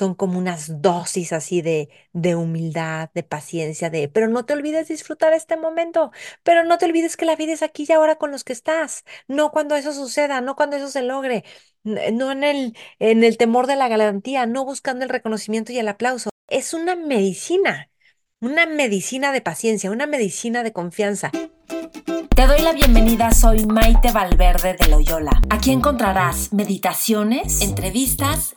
son como unas dosis así de, de humildad, de paciencia, de, pero no te olvides disfrutar este momento, pero no te olvides que la vida es aquí y ahora con los que estás, no cuando eso suceda, no cuando eso se logre, no en el, en el temor de la garantía, no buscando el reconocimiento y el aplauso. Es una medicina, una medicina de paciencia, una medicina de confianza. Te doy la bienvenida, soy Maite Valverde de Loyola. Aquí encontrarás meditaciones, entrevistas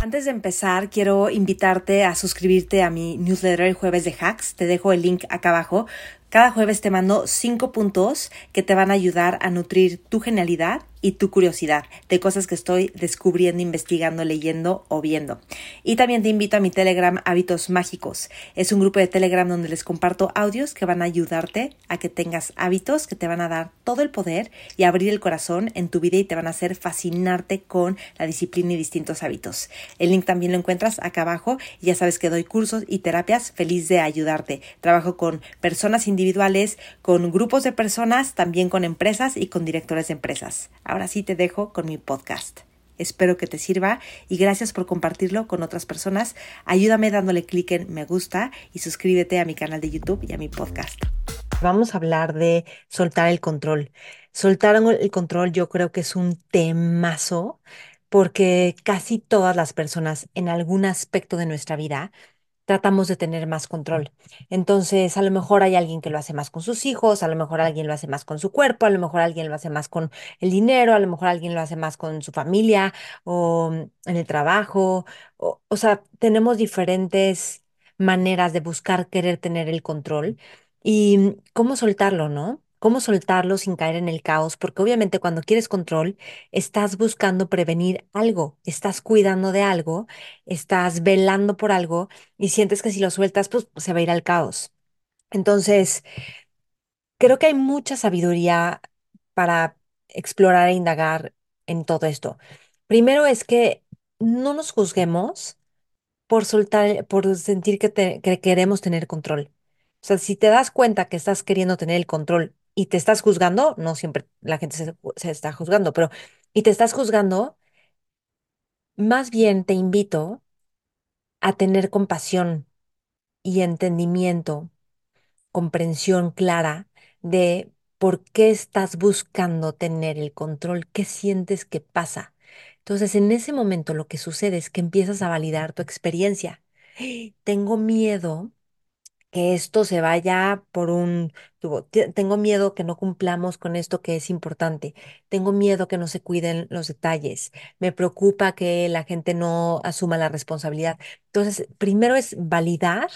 Antes de empezar, quiero invitarte a suscribirte a mi newsletter el jueves de hacks. Te dejo el link acá abajo. Cada jueves te mando cinco puntos que te van a ayudar a nutrir tu genialidad y tu curiosidad de cosas que estoy descubriendo, investigando, leyendo o viendo. Y también te invito a mi Telegram Hábitos Mágicos. Es un grupo de Telegram donde les comparto audios que van a ayudarte a que tengas hábitos que te van a dar todo el poder y abrir el corazón en tu vida y te van a hacer fascinarte con la disciplina y distintos hábitos. El link también lo encuentras acá abajo ya sabes que doy cursos y terapias feliz de ayudarte. Trabajo con personas individuales, con grupos de personas, también con empresas y con directores de empresas. Ahora sí te dejo con mi podcast. Espero que te sirva y gracias por compartirlo con otras personas. Ayúdame dándole clic en me gusta y suscríbete a mi canal de YouTube y a mi podcast. Vamos a hablar de soltar el control. Soltar el control yo creo que es un temazo porque casi todas las personas en algún aspecto de nuestra vida tratamos de tener más control. Entonces, a lo mejor hay alguien que lo hace más con sus hijos, a lo mejor alguien lo hace más con su cuerpo, a lo mejor alguien lo hace más con el dinero, a lo mejor alguien lo hace más con su familia o en el trabajo. O, o sea, tenemos diferentes maneras de buscar querer tener el control y cómo soltarlo, ¿no? Cómo soltarlo sin caer en el caos, porque obviamente cuando quieres control, estás buscando prevenir algo, estás cuidando de algo, estás velando por algo y sientes que si lo sueltas, pues se va a ir al caos. Entonces, creo que hay mucha sabiduría para explorar e indagar en todo esto. Primero es que no nos juzguemos por soltar, por sentir que, que queremos tener control. O sea, si te das cuenta que estás queriendo tener el control y te estás juzgando, no siempre la gente se, se está juzgando, pero y te estás juzgando, más bien te invito a tener compasión y entendimiento, comprensión clara de por qué estás buscando tener el control, qué sientes que pasa. Entonces, en ese momento lo que sucede es que empiezas a validar tu experiencia. Tengo miedo que esto se vaya por un Tengo miedo que no cumplamos con esto que es importante. Tengo miedo que no se cuiden los detalles. Me preocupa que la gente no asuma la responsabilidad. Entonces, primero es validar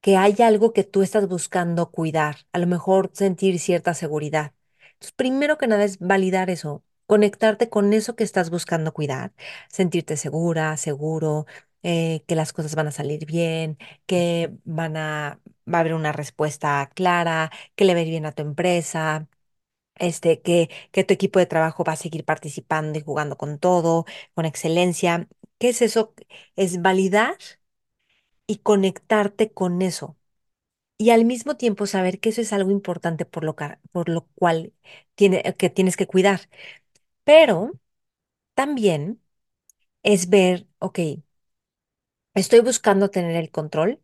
que hay algo que tú estás buscando cuidar, a lo mejor sentir cierta seguridad. Entonces, primero que nada es validar eso, conectarte con eso que estás buscando cuidar, sentirte segura, seguro, eh, que las cosas van a salir bien, que van a, va a haber una respuesta clara, que le va a ir bien a tu empresa. Este, que, que tu equipo de trabajo va a seguir participando y jugando con todo, con excelencia. ¿Qué es eso? Es validar y conectarte con eso y al mismo tiempo saber que eso es algo importante por lo, por lo cual tiene, que tienes que cuidar. Pero también es ver, ok, estoy buscando tener el control,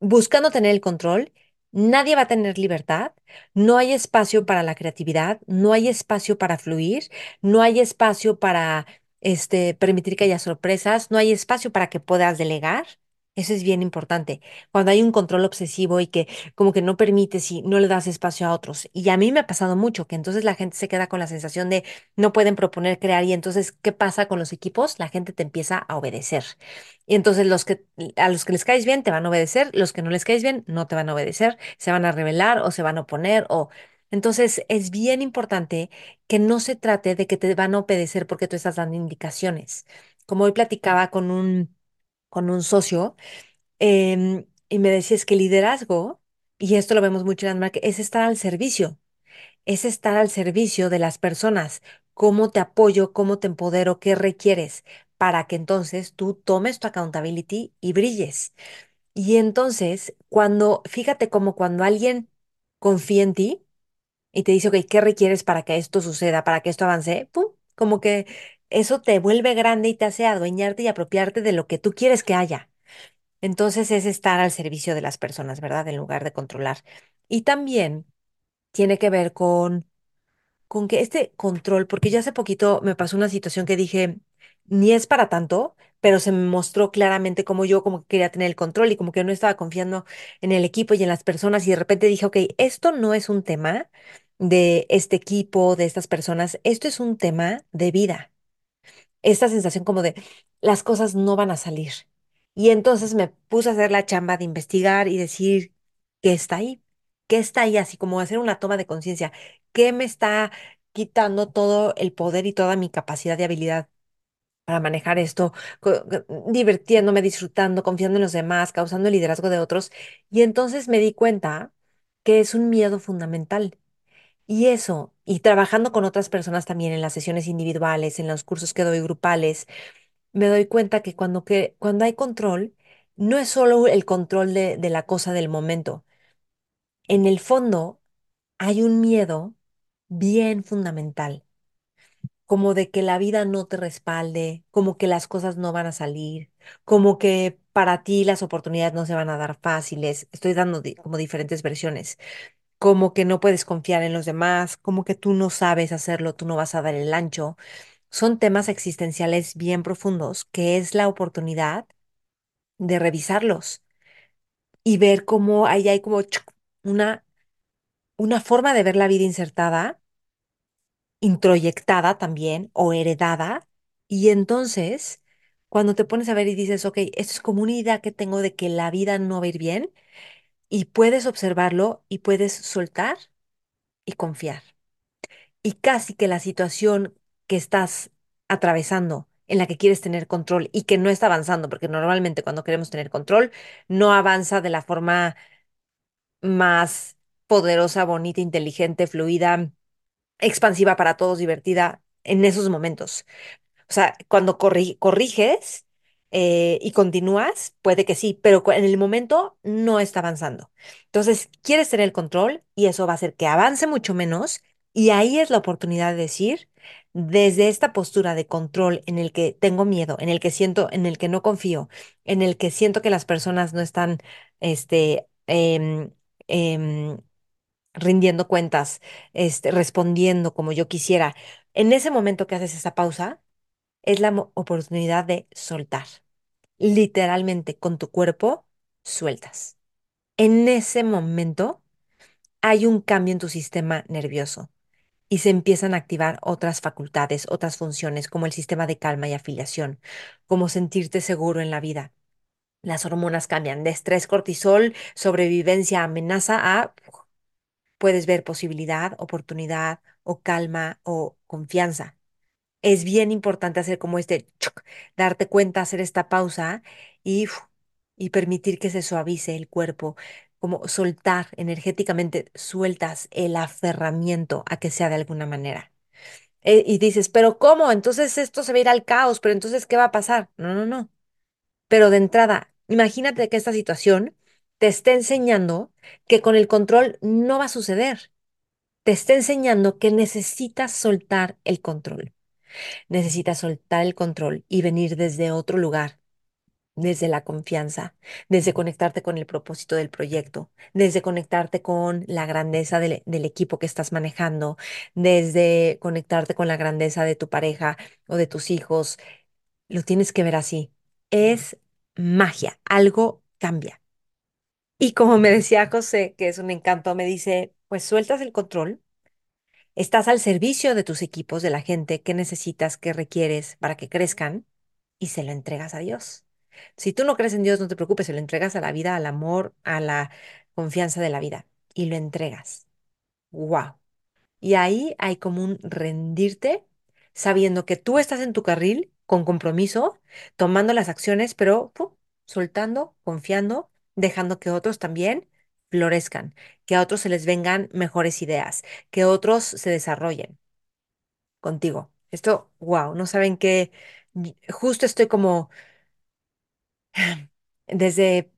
buscando tener el control, nadie va a tener libertad, no hay espacio para la creatividad, no hay espacio para fluir, no hay espacio para este, permitir que haya sorpresas, no hay espacio para que puedas delegar. Eso es bien importante. Cuando hay un control obsesivo y que como que no permites y no le das espacio a otros. Y a mí me ha pasado mucho que entonces la gente se queda con la sensación de no pueden proponer crear y entonces, ¿qué pasa con los equipos? La gente te empieza a obedecer. Y entonces los que a los que les caes bien te van a obedecer, los que no les caes bien no te van a obedecer, se van a rebelar o se van a oponer o Entonces, es bien importante que no se trate de que te van a obedecer porque tú estás dando indicaciones. Como hoy platicaba con un, con un socio, em, y me decía, es que liderazgo, y esto lo vemos mucho en marcas, es estar al servicio, es estar al servicio de las personas. ¿Cómo te apoyo? ¿Cómo te empodero? ¿Qué requieres? Para que entonces tú tomes tu accountability y brilles. Y entonces, cuando, fíjate como cuando alguien confía en ti y te dice, ok, ¿qué requieres para que esto suceda, para que esto avance? ¡Pum! Como que eso te vuelve grande y te hace adueñarte y apropiarte de lo que tú quieres que haya. Entonces es estar al servicio de las personas, ¿verdad? En lugar de controlar. Y también tiene que ver con con que este control, porque ya hace poquito me pasó una situación que dije, ni es para tanto, pero se me mostró claramente como yo como que quería tener el control y como que no estaba confiando en el equipo y en las personas y de repente dije, ok, esto no es un tema de este equipo, de estas personas, esto es un tema de vida esta sensación como de las cosas no van a salir. Y entonces me puse a hacer la chamba de investigar y decir qué está ahí, qué está ahí, así como hacer una toma de conciencia, qué me está quitando todo el poder y toda mi capacidad y habilidad para manejar esto, divirtiéndome, disfrutando, confiando en los demás, causando el liderazgo de otros. Y entonces me di cuenta que es un miedo fundamental. Y eso, y trabajando con otras personas también en las sesiones individuales, en los cursos que doy grupales, me doy cuenta que cuando, que, cuando hay control, no es solo el control de, de la cosa del momento. En el fondo hay un miedo bien fundamental, como de que la vida no te respalde, como que las cosas no van a salir, como que para ti las oportunidades no se van a dar fáciles. Estoy dando como diferentes versiones como que no puedes confiar en los demás, como que tú no sabes hacerlo, tú no vas a dar el ancho. Son temas existenciales bien profundos, que es la oportunidad de revisarlos y ver cómo ahí hay como una, una forma de ver la vida insertada, introyectada también o heredada. Y entonces, cuando te pones a ver y dices, ok, esto es como una idea que tengo de que la vida no va a ir bien, y puedes observarlo y puedes soltar y confiar. y casi que la situación que estás atravesando, en la que quieres tener control y que no está avanzando, porque normalmente cuando queremos tener control, no avanza de la forma más poderosa, bonita, inteligente, fluida, expansiva para todos, divertida en esos momentos. O sea, cuando corri- corriges eh, y continúas, puede que sí, pero en el momento no está avanzando. Entonces, quieres tener el control y eso va a hacer que avance mucho menos. Y ahí es la oportunidad de decir, desde esta postura de control en el que tengo miedo, en el que siento, en el que no confío, en el que siento que las personas no están, este, em, em, rindiendo cuentas, este, respondiendo como yo quisiera. En ese momento que haces esa pausa, es la oportunidad de soltar. Literalmente con tu cuerpo sueltas. En ese momento hay un cambio en tu sistema nervioso y se empiezan a activar otras facultades, otras funciones, como el sistema de calma y afiliación, como sentirte seguro en la vida. Las hormonas cambian de estrés, cortisol, sobrevivencia, amenaza a puedes ver posibilidad, oportunidad o calma o confianza. Es bien importante hacer como este, darte cuenta, hacer esta pausa y, y permitir que se suavice el cuerpo, como soltar energéticamente, sueltas el aferramiento a que sea de alguna manera. Eh, y dices, pero ¿cómo? Entonces esto se va a ir al caos, pero entonces ¿qué va a pasar? No, no, no. Pero de entrada, imagínate que esta situación te esté enseñando que con el control no va a suceder. Te está enseñando que necesitas soltar el control. Necesitas soltar el control y venir desde otro lugar, desde la confianza, desde conectarte con el propósito del proyecto, desde conectarte con la grandeza del, del equipo que estás manejando, desde conectarte con la grandeza de tu pareja o de tus hijos. Lo tienes que ver así. Es magia, algo cambia. Y como me decía José, que es un encanto, me dice, pues sueltas el control Estás al servicio de tus equipos, de la gente que necesitas, que requieres para que crezcan y se lo entregas a Dios. Si tú no crees en Dios, no te preocupes, se lo entregas a la vida, al amor, a la confianza de la vida y lo entregas. ¡Wow! Y ahí hay como un rendirte, sabiendo que tú estás en tu carril con compromiso, tomando las acciones, pero soltando, confiando, dejando que otros también florezcan, que a otros se les vengan mejores ideas, que otros se desarrollen contigo. Esto, wow, no saben que justo estoy como desde,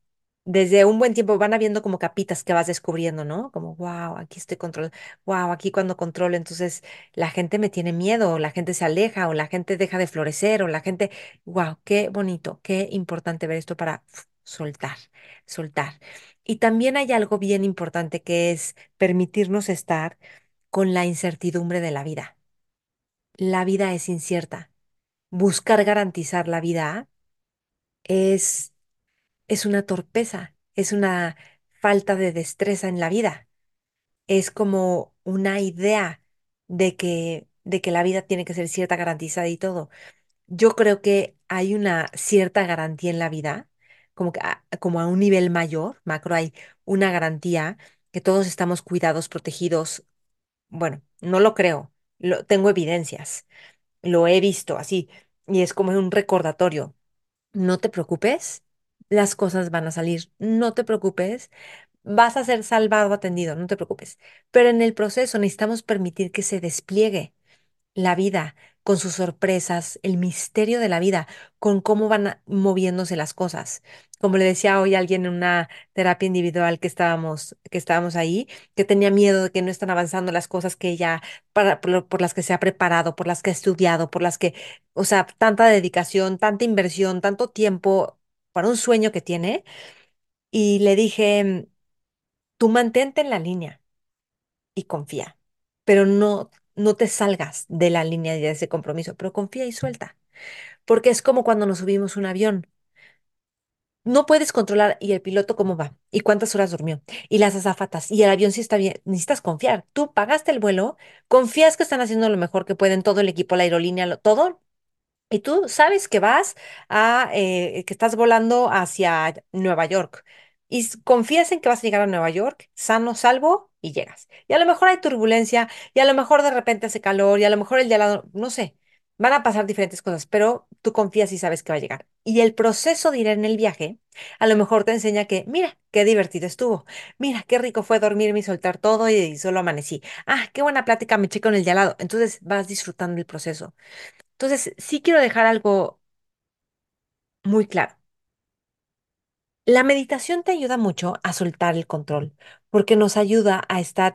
desde un buen tiempo van habiendo como capitas que vas descubriendo, ¿no? Como, wow, aquí estoy controlando, wow, aquí cuando controlo, entonces la gente me tiene miedo, o la gente se aleja, o la gente deja de florecer, o la gente, wow, qué bonito, qué importante ver esto para soltar, soltar. Y también hay algo bien importante que es permitirnos estar con la incertidumbre de la vida. La vida es incierta. Buscar garantizar la vida es es una torpeza, es una falta de destreza en la vida, es como una idea de que, de que la vida tiene que ser cierta, garantizada y todo. Yo creo que hay una cierta garantía en la vida, como a, como a un nivel mayor, macro, hay una garantía que todos estamos cuidados, protegidos. Bueno, no lo creo, lo, tengo evidencias, lo he visto así, y es como un recordatorio. No te preocupes, las cosas van a salir. No te preocupes, vas a ser salvado, atendido, no te preocupes. Pero en el proceso necesitamos permitir que se despliegue la vida con sus sorpresas, el misterio de la vida, con cómo van moviéndose las cosas. Como le decía hoy alguien en una terapia individual que estábamos, que estábamos ahí, que tenía miedo de que no están avanzando las cosas que ella, para, por las que se ha preparado, por las que ha estudiado, por las que, o sea, tanta dedicación, tanta inversión, tanto tiempo para un sueño que tiene. Y le dije, tú mantente en la línea y confía, pero no, no te salgas de la línea de ese compromiso, pero confía y suelta, porque es como cuando nos subimos un avión. No puedes controlar y el piloto cómo va y cuántas horas durmió y las azafatas y el avión si está bien. Necesitas confiar. Tú pagaste el vuelo, confías que están haciendo lo mejor que pueden, todo el equipo, la aerolínea, lo- todo, y tú sabes que vas a, eh, que estás volando hacia Nueva York y confías en que vas a llegar a Nueva York sano, salvo y llegas. Y a lo mejor hay turbulencia y a lo mejor de repente hace calor y a lo mejor el de al lado, no sé, van a pasar diferentes cosas, pero tú confías y sabes que va a llegar. Y el proceso de ir en el viaje a lo mejor te enseña que, mira, qué divertido estuvo. Mira, qué rico fue dormirme y soltar todo y, y solo amanecí. Ah, qué buena plática me eché con el de al lado. Entonces vas disfrutando el proceso. Entonces, sí quiero dejar algo muy claro. La meditación te ayuda mucho a soltar el control, porque nos ayuda a estar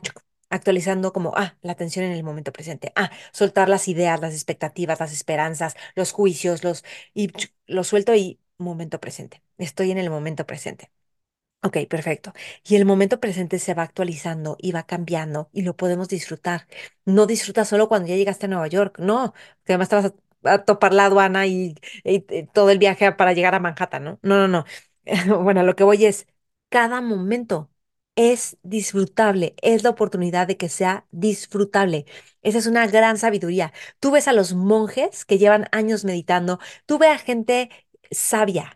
actualizando como, ah, la atención en el momento presente, ah, soltar las ideas, las expectativas, las esperanzas, los juicios, los, y lo suelto y momento presente. Estoy en el momento presente. Ok, perfecto. Y el momento presente se va actualizando y va cambiando y lo podemos disfrutar. No disfrutas solo cuando ya llegaste a Nueva York, no, que además te vas a, a topar la aduana y, y todo el viaje para llegar a Manhattan, ¿no? No, no, no. Bueno, lo que voy es, cada momento es disfrutable, es la oportunidad de que sea disfrutable. Esa es una gran sabiduría. Tú ves a los monjes que llevan años meditando, tú ves a gente sabia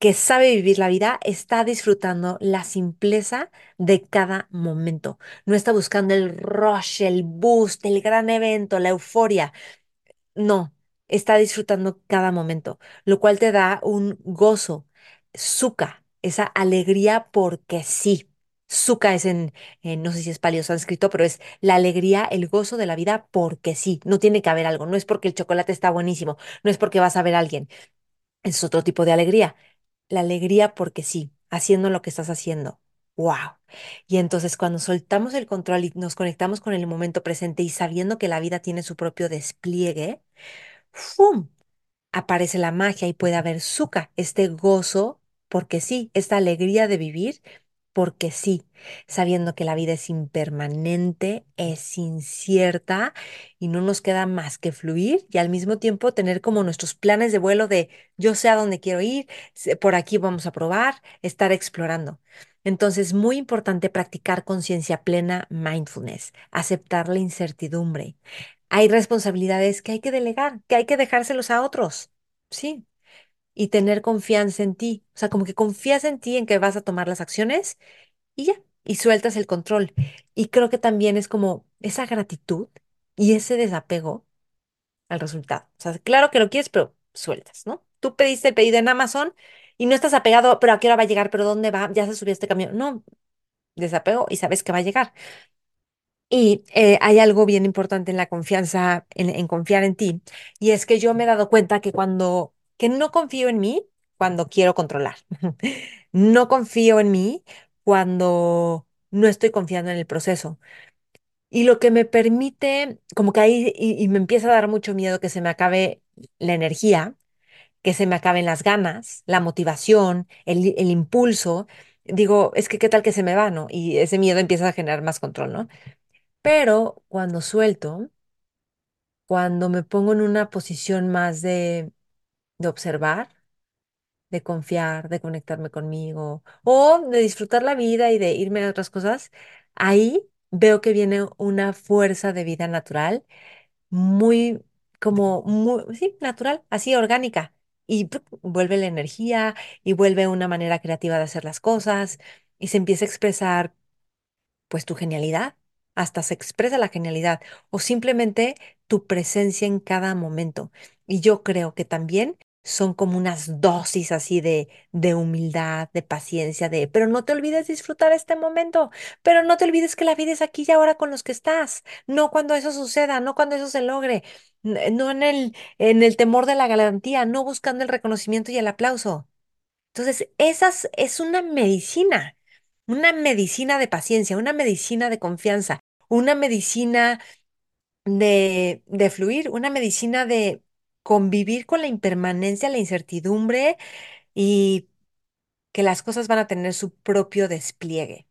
que sabe vivir la vida está disfrutando la simpleza de cada momento. No está buscando el rush, el boost, el gran evento, la euforia. No, está disfrutando cada momento, lo cual te da un gozo, sukha, esa alegría porque sí. Sukha es en, no sé si es paleo sánscrito, pero es la alegría, el gozo de la vida porque sí. No tiene que haber algo, no es porque el chocolate está buenísimo, no es porque vas a ver a alguien, es otro tipo de alegría la alegría porque sí, haciendo lo que estás haciendo. ¡Wow! Y entonces cuando soltamos el control y nos conectamos con el momento presente y sabiendo que la vida tiene su propio despliegue, ¡fum! aparece la magia y puede haber suca, este gozo, porque sí, esta alegría de vivir, porque sí, sabiendo que la vida es impermanente, es incierta y no nos queda más que fluir y al mismo tiempo tener como nuestros planes de vuelo de yo sé a dónde quiero ir, por aquí vamos a probar, estar explorando. Entonces, muy importante practicar conciencia plena, mindfulness, aceptar la incertidumbre hay responsabilidades que hay que delegar, que hay que dejárselos a otros, sí, y tener confianza en ti. O sea, como que confías en ti, en que vas a tomar las acciones y ya. y sueltas el control. Y creo que también es como esa gratitud y ese desapego al resultado. O sea, claro que lo quieres, pero sueltas, ¿no? Tú pediste el pedido en Amazon y no estás apegado, pero a qué hora va a llegar, pero dónde va, ya se subió este camión. No, desapego y sabes que va a llegar. Y eh, hay algo bien importante en la confianza, en, en confiar en ti, y es que yo me he dado cuenta que cuando, que no confío en mí cuando quiero controlar. No confío en mí cuando no estoy confiando en el proceso. Y lo que me permite, como que ahí, y, me empieza a dar mucho miedo que se me acabe la energía, que se me acaben las ganas, la motivación, el, el impulso. Digo, es que qué tal que se me va, ¿no? Y ese miedo empieza a generar más control, ¿no? Pero cuando suelto, cuando me pongo en una posición más de, de observar, de confiar, de conectarme conmigo o de disfrutar la vida y de irme a otras cosas, ahí veo que viene una fuerza de vida natural, muy, como, muy, sí, natural, así orgánica. Y vuelve la energía y vuelve una manera creativa de hacer las cosas y se empieza a expresar pues tu genialidad, hasta se expresa la genialidad o simplemente tu presencia en cada momento. Y yo creo que también son como unas dosis así de, de humildad, de paciencia, de, pero no te olvides disfrutar este momento, pero no te olvides que la vida es aquí y ahora con los que estás, no cuando eso suceda, no cuando eso se logre, no en el, en el temor de la garantía, no buscando el reconocimiento y el aplauso. Entonces, esas es una medicina, una medicina de paciencia, una medicina de confianza, una medicina de, de fluir, una medicina de convivir con la impermanencia, la incertidumbre y que las cosas van a tener su propio despliegue.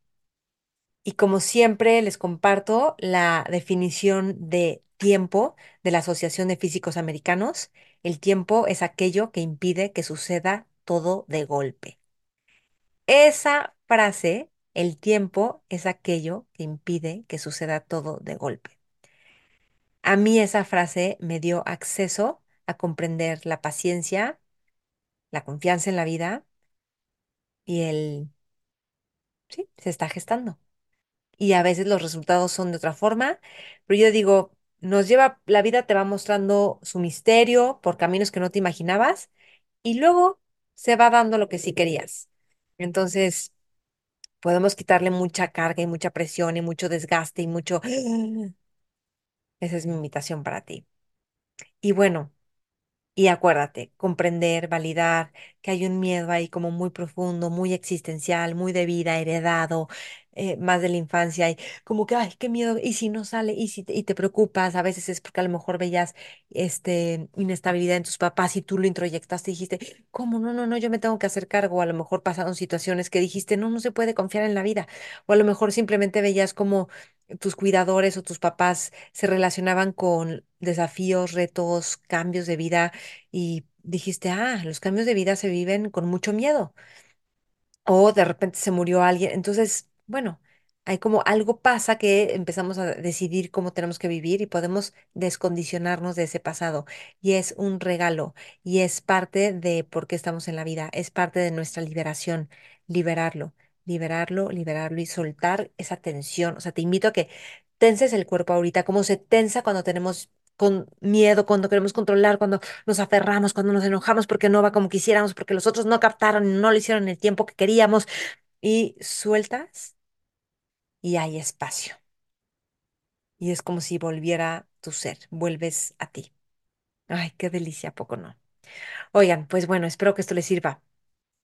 Y como siempre, les comparto la definición de tiempo de la Asociación de Físicos Americanos. El tiempo es aquello que impide que suceda todo de golpe. Esa frase, el tiempo es aquello que impide que suceda todo de golpe. A mí esa frase me dio acceso a comprender la paciencia, la confianza en la vida y el, sí, se está gestando. Y a veces los resultados son de otra forma, pero yo digo, nos lleva, la vida te va mostrando su misterio por caminos que no te imaginabas y luego se va dando lo que sí querías. Entonces, podemos quitarle mucha carga y mucha presión y mucho desgaste y mucho... Esa es mi invitación para ti. Y bueno, y acuérdate, comprender, validar que hay un miedo ahí como muy profundo, muy existencial, muy de vida, heredado, eh, más de la infancia, y como que, ay, qué miedo, y si no sale, y si te, y te preocupas, a veces es porque a lo mejor veías este, inestabilidad en tus papás y tú lo introyectaste y dijiste, ¿cómo? No, no, no, yo me tengo que hacer cargo, a lo mejor pasaron situaciones que dijiste, no, no se puede confiar en la vida, o a lo mejor simplemente veías como tus cuidadores o tus papás se relacionaban con desafíos, retos, cambios de vida y dijiste, ah, los cambios de vida se viven con mucho miedo. O de repente se murió alguien. Entonces, bueno, hay como algo pasa que empezamos a decidir cómo tenemos que vivir y podemos descondicionarnos de ese pasado. Y es un regalo y es parte de por qué estamos en la vida, es parte de nuestra liberación, liberarlo, liberarlo, liberarlo y soltar esa tensión. O sea, te invito a que tenses el cuerpo ahorita, como se tensa cuando tenemos con miedo, cuando queremos controlar, cuando nos aferramos, cuando nos enojamos porque no va como quisiéramos, porque los otros no captaron, no lo hicieron en el tiempo que queríamos y sueltas y hay espacio. Y es como si volviera tu ser, vuelves a ti. Ay, qué delicia, ¿a poco no? Oigan, pues bueno, espero que esto les sirva.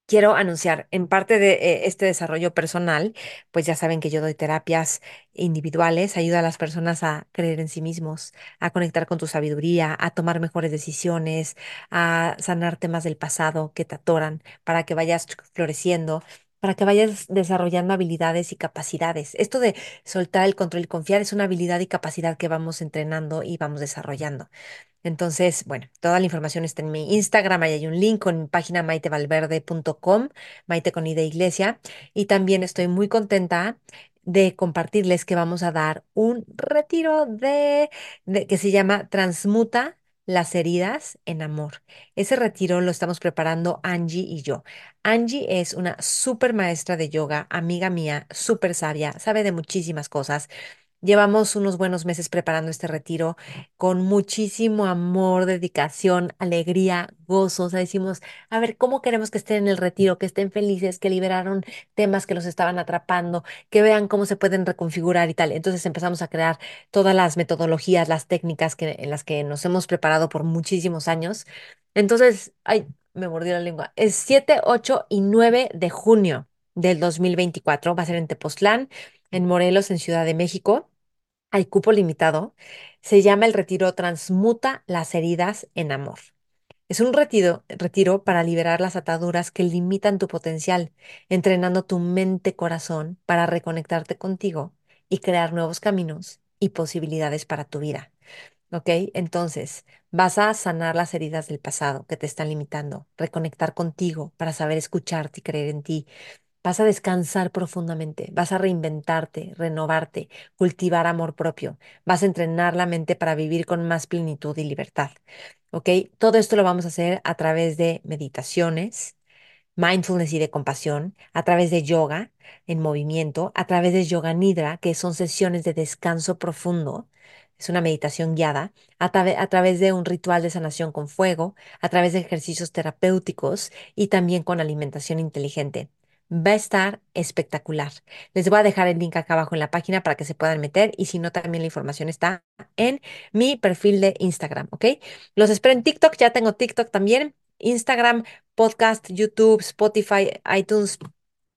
Quiero anunciar, en parte de eh, este desarrollo personal, pues ya saben que yo doy terapias individuales, ayuda a las personas a creer en sí mismos, a conectar con tu sabiduría, a tomar mejores decisiones, a sanar temas del pasado que te atoran, para que vayas floreciendo, para que vayas desarrollando habilidades y capacidades. Esto de soltar el control y confiar es una habilidad y capacidad que vamos entrenando y vamos desarrollando. Entonces, bueno, toda la información está en mi Instagram, ahí hay un link con mi página maitevalverde.com, Maite con I de Iglesia, y también estoy muy contenta de compartirles que vamos a dar un retiro de, de- que se llama Transmuta las heridas en amor. Ese retiro lo estamos preparando Angie y yo. Angie es una súper maestra de yoga, amiga mía, súper sabia, sabe de muchísimas cosas. Llevamos unos buenos meses preparando este retiro con muchísimo amor, dedicación, alegría, gozo. O sea, decimos, a ver, ¿cómo queremos que estén en el retiro? Que estén felices, que liberaron temas que los estaban atrapando, que vean cómo se pueden reconfigurar y tal. Entonces empezamos a crear todas las metodologías, las técnicas que, en las que nos hemos preparado por muchísimos años. Entonces, ay, me mordió la lengua. Es 7, 8 y 9 de junio del 2024. Va a ser en Tepoztlán, en Morelos, en Ciudad de México hay cupo limitado, se llama el retiro Transmuta las heridas en amor. Es un retiro, retiro para liberar las ataduras que limitan tu potencial, entrenando tu mente-corazón para reconectarte contigo y crear nuevos caminos y posibilidades para tu vida. ¿Ok? Entonces, vas a sanar las heridas del pasado que te están limitando, reconectar contigo para saber escucharte y creer en ti, Vas a descansar profundamente, vas a reinventarte, renovarte, cultivar amor propio, vas a entrenar la mente para vivir con más plenitud y libertad. ¿Ok? Todo esto lo vamos a hacer a través de meditaciones, mindfulness y de compasión, a través de yoga en movimiento, a través de yoga nidra, que son sesiones de descanso profundo. Es una meditación guiada a, a través de un ritual de sanación con fuego, a través de ejercicios terapéuticos y también con alimentación inteligente. Va a estar espectacular. Les voy a dejar el link acá abajo en la página para que se puedan meter y si no, también la información está en mi perfil de Instagram, ¿ok? Los espero en TikTok, ya tengo TikTok también, Instagram, podcast, YouTube, Spotify, iTunes.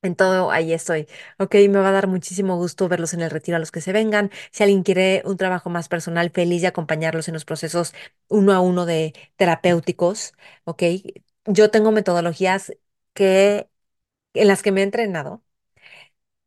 En todo, ahí estoy. Ok, me va a dar muchísimo gusto verlos en el retiro a los que se vengan. Si alguien quiere un trabajo más personal, feliz de acompañarlos en los procesos uno a uno de terapéuticos. Ok, yo tengo metodologías que en las que me he entrenado,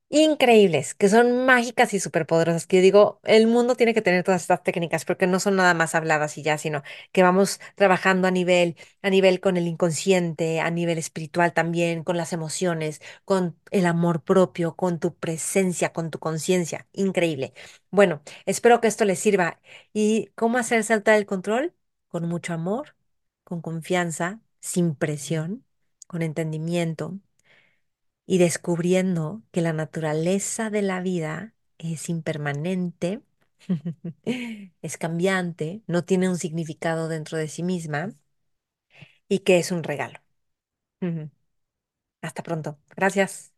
increíbles, que son mágicas y superpoderosas, que yo digo, el mundo tiene que tener todas estas técnicas porque no son nada más habladas y ya, sino que vamos trabajando a nivel, a nivel con el inconsciente, a nivel espiritual también, con las emociones, con el amor propio, con tu presencia, con tu conciencia. Increíble. Bueno, espero que esto les sirva. ¿Y cómo hacer saltar el control? Con mucho amor, con confianza, sin presión, con entendimiento y descubriendo que la naturaleza de la vida es impermanente, es cambiante, no tiene un significado dentro de sí misma y que es un regalo. Hasta pronto. Gracias.